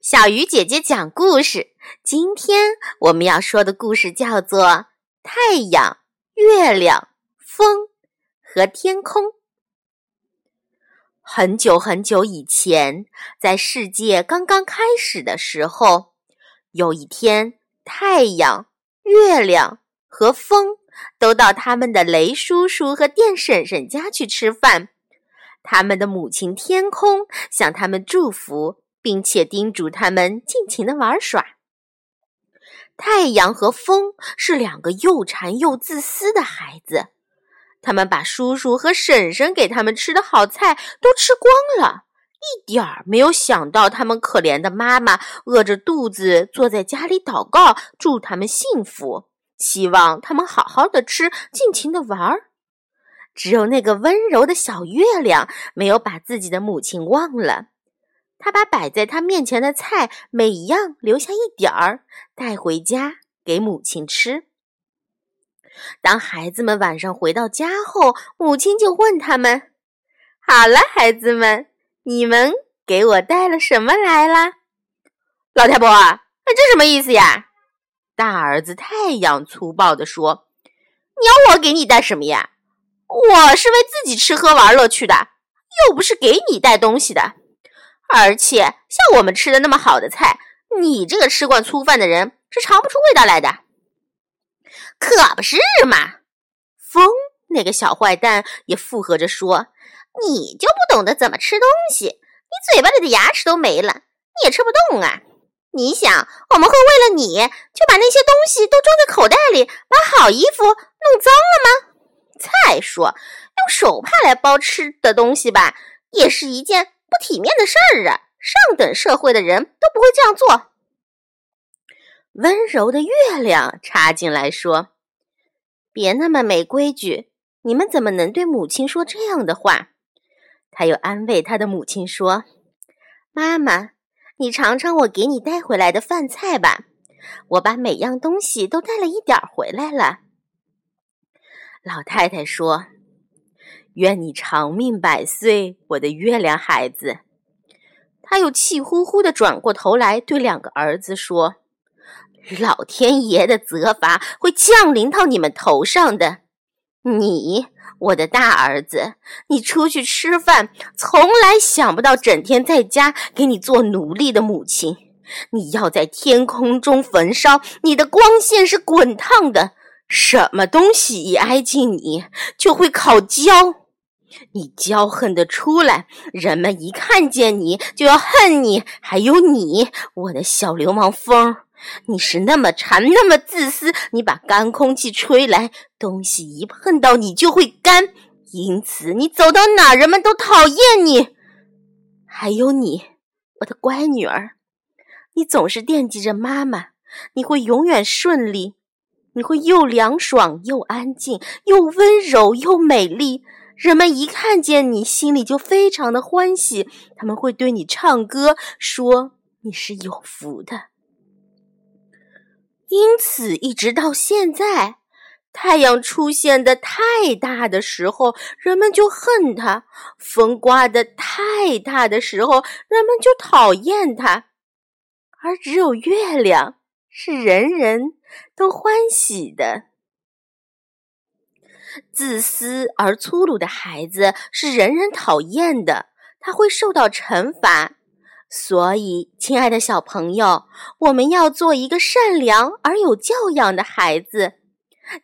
小鱼姐姐讲故事。今天我们要说的故事叫做《太阳、月亮、风和天空》。很久很久以前，在世界刚刚开始的时候，有一天，太阳、月亮和风都到他们的雷叔叔和电婶婶家去吃饭。他们的母亲天空向他们祝福。并且叮嘱他们尽情的玩耍。太阳和风是两个又馋又自私的孩子，他们把叔叔和婶婶给他们吃的好菜都吃光了，一点儿没有想到他们可怜的妈妈饿着肚子坐在家里祷告，祝他们幸福，希望他们好好的吃，尽情的玩儿。只有那个温柔的小月亮没有把自己的母亲忘了。他把摆在他面前的菜每一样留下一点儿，带回家给母亲吃。当孩子们晚上回到家后，母亲就问他们：“好了，孩子们，你们给我带了什么来啦？”老太婆，这什么意思呀？大儿子太阳粗暴地说：“你要我给你带什么呀？我是为自己吃喝玩乐去的，又不是给你带东西的。”而且像我们吃的那么好的菜，你这个吃惯粗饭的人是尝不出味道来的。可不是嘛！风那个小坏蛋也附和着说：“你就不懂得怎么吃东西，你嘴巴里的牙齿都没了，你也吃不动啊！你想我们会为了你就把那些东西都装在口袋里，把好衣服弄脏了吗？再说用手帕来包吃的东西吧，也是一件……”不体面的事儿啊！上等社会的人都不会这样做。温柔的月亮插进来说：“别那么没规矩，你们怎么能对母亲说这样的话？”他又安慰他的母亲说：“妈妈，你尝尝我给你带回来的饭菜吧，我把每样东西都带了一点回来了。”老太太说。愿你长命百岁，我的月亮孩子。他又气呼呼地转过头来，对两个儿子说：“老天爷的责罚会降临到你们头上的。你，我的大儿子，你出去吃饭，从来想不到整天在家给你做奴隶的母亲。你要在天空中焚烧，你的光线是滚烫的。什么东西一挨近你，就会烤焦。”你骄横的出来，人们一看见你就要恨你。还有你，我的小流氓风，你是那么馋，那么自私。你把干空气吹来，东西一碰到你就会干，因此你走到哪人们都讨厌你。还有你，我的乖女儿，你总是惦记着妈妈，你会永远顺利，你会又凉爽又安静，又温柔又美丽。人们一看见你，心里就非常的欢喜，他们会对你唱歌，说你是有福的。因此，一直到现在，太阳出现的太大的时候，人们就恨它；风刮的太大的时候，人们就讨厌它。而只有月亮是人人都欢喜的。自私而粗鲁的孩子是人人讨厌的，他会受到惩罚。所以，亲爱的小朋友，我们要做一个善良而有教养的孩子。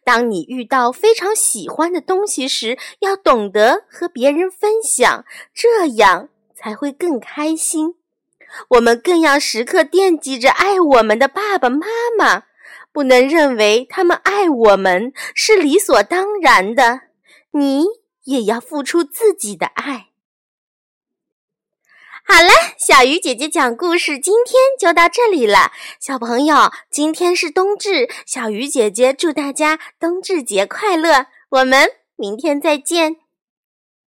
当你遇到非常喜欢的东西时，要懂得和别人分享，这样才会更开心。我们更要时刻惦记着爱我们的爸爸妈妈。不能认为他们爱我们是理所当然的，你也要付出自己的爱。好了，小鱼姐姐讲故事今天就到这里了。小朋友，今天是冬至，小鱼姐姐祝大家冬至节快乐。我们明天再见。